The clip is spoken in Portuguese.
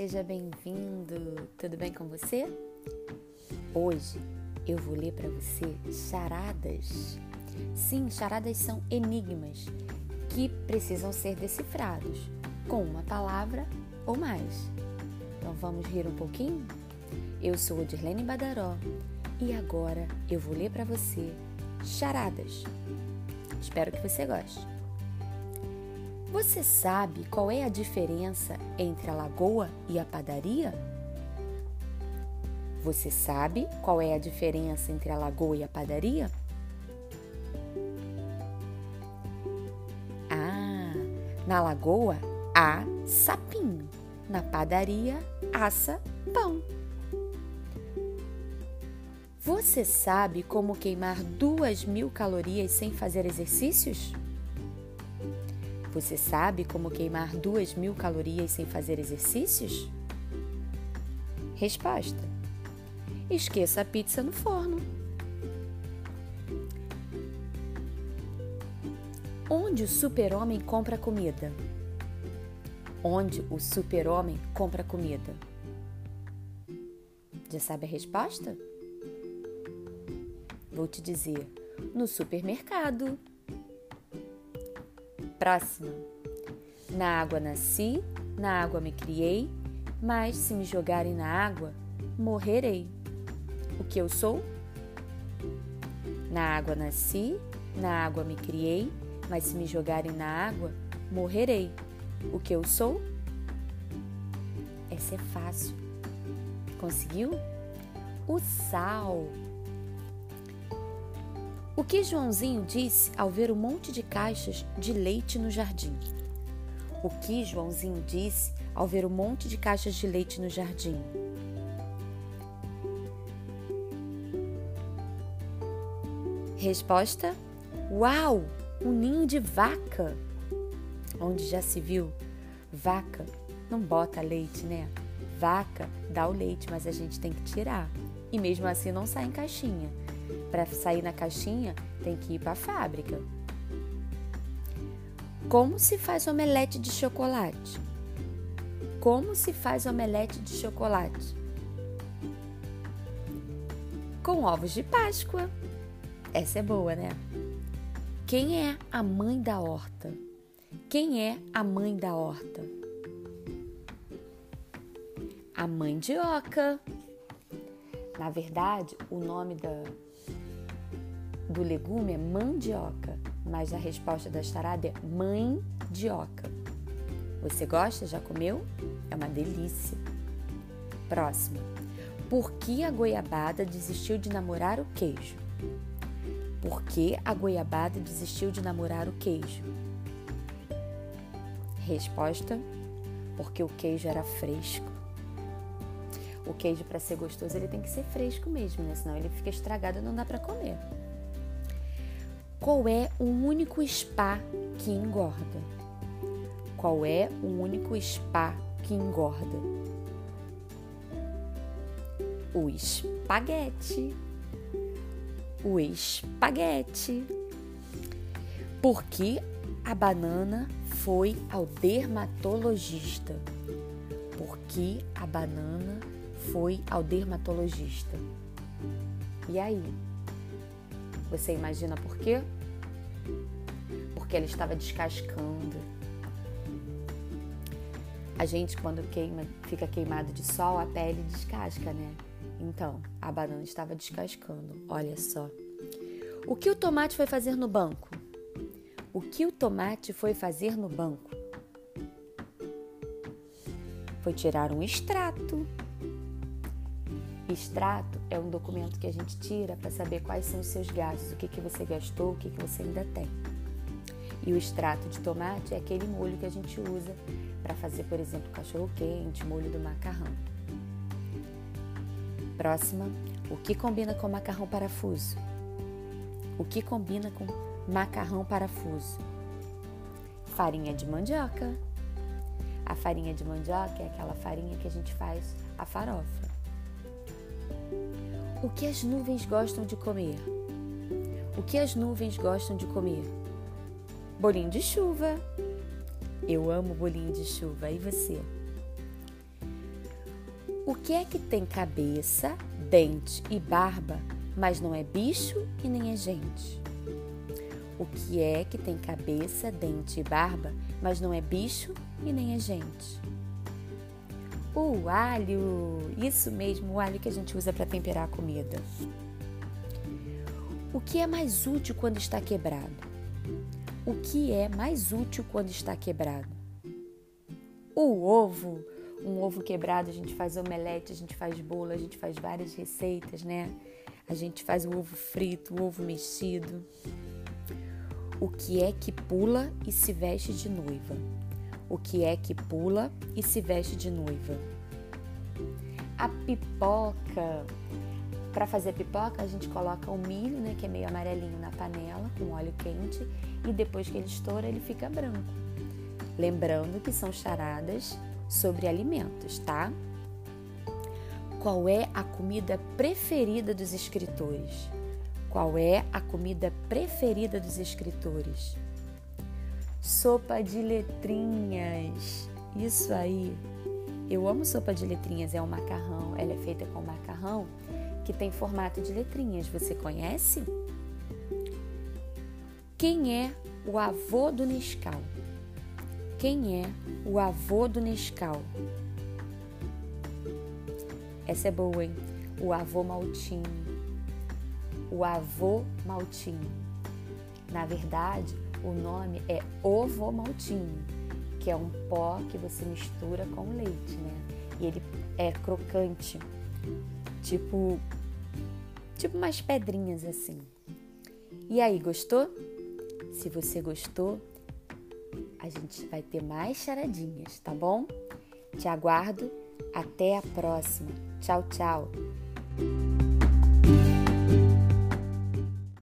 seja bem-vindo. Tudo bem com você? Hoje eu vou ler para você charadas. Sim, charadas são enigmas que precisam ser decifrados com uma palavra ou mais. Então vamos rir um pouquinho? Eu sou Dirlene Badaró e agora eu vou ler para você charadas. Espero que você goste. Você sabe qual é a diferença entre a lagoa e a padaria? Você sabe qual é a diferença entre a lagoa e a padaria? Ah, na lagoa há sapinho, na padaria assa pão. Você sabe como queimar duas mil calorias sem fazer exercícios? Você sabe como queimar duas mil calorias sem fazer exercícios? Resposta: Esqueça a pizza no forno. Onde o super-homem compra comida? Onde o super-homem compra comida? Já sabe a resposta? Vou te dizer: no supermercado. Próxima. Na água nasci, na água me criei, mas se me jogarem na água, morrerei. O que eu sou? Na água nasci, na água me criei, mas se me jogarem na água, morrerei. O que eu sou? Essa é fácil. Conseguiu? O sal. O que Joãozinho disse ao ver um monte de caixas de leite no jardim? O que Joãozinho disse ao ver um monte de caixas de leite no jardim? Resposta: Uau! Um ninho de vaca! Onde já se viu? Vaca não bota leite, né? Vaca dá o leite, mas a gente tem que tirar. E mesmo assim não sai em caixinha. Para sair na caixinha, tem que ir para a fábrica. Como se faz omelete de chocolate? Como se faz omelete de chocolate? Com ovos de Páscoa. Essa é boa, né? Quem é a mãe da horta? Quem é a mãe da horta? A mandioca. Na verdade, o nome da, do legume é mandioca, mas a resposta da charada é mandioca. Você gosta? Já comeu? É uma delícia. Próxima. Por que a goiabada desistiu de namorar o queijo? Por que a goiabada desistiu de namorar o queijo? Resposta: porque o queijo era fresco. O queijo para ser gostoso ele tem que ser fresco mesmo, né? Senão ele fica estragado e não dá para comer. Qual é o único spa que engorda? Qual é o único spa que engorda? O espaguete. O espaguete. Por que a banana foi ao dermatologista? Por que a banana foi ao dermatologista? E aí? Você imagina por quê? Porque ela estava descascando. A gente, quando queima, fica queimado de sol, a pele descasca, né? Então, a banana estava descascando. Olha só. O que o tomate foi fazer no banco? O que o tomate foi fazer no banco? Foi tirar um extrato. Extrato é um documento que a gente tira para saber quais são os seus gastos, o que, que você gastou, o que, que você ainda tem. E o extrato de tomate é aquele molho que a gente usa para fazer, por exemplo, cachorro quente, molho do macarrão. Próxima, o que combina com macarrão parafuso? O que combina com macarrão parafuso? Farinha de mandioca. A farinha de mandioca é aquela farinha que a gente faz a farofa. O que as nuvens gostam de comer? O que as nuvens gostam de comer? Bolinho de chuva. Eu amo bolinho de chuva. E você? O que é que tem cabeça, dente e barba, mas não é bicho e nem é gente? O que é que tem cabeça, dente e barba, mas não é bicho e nem é gente? O alho! Isso mesmo, o alho que a gente usa para temperar a comida. O que é mais útil quando está quebrado? O que é mais útil quando está quebrado? O ovo! Um ovo quebrado, a gente faz omelete, a gente faz bolo, a gente faz várias receitas, né? A gente faz o ovo frito, o ovo mexido. O que é que pula e se veste de noiva? O que é que pula e se veste de noiva? A pipoca. Para fazer pipoca, a gente coloca o milho, né, que é meio amarelinho na panela com óleo quente e depois que ele estoura, ele fica branco. Lembrando que são charadas sobre alimentos, tá? Qual é a comida preferida dos escritores? Qual é a comida preferida dos escritores? Sopa de letrinhas. Isso aí. Eu amo sopa de letrinhas, é um macarrão. Ela é feita com macarrão que tem formato de letrinhas. Você conhece? Quem é o avô do Nescau? Quem é o avô do Nescau? Essa é boa, hein? O avô Maltinho o avô maltinho. Na verdade, o nome é ovo maltinho, que é um pó que você mistura com leite, né? E ele é crocante, tipo tipo umas pedrinhas assim. E aí, gostou? Se você gostou, a gente vai ter mais charadinhas, tá bom? Te aguardo. Até a próxima. Tchau, tchau.